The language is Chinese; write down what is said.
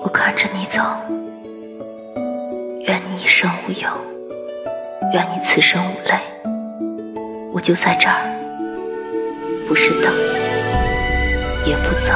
我看着你走，愿你一生无忧，愿你此生无泪。我就在这儿，不是等也不走。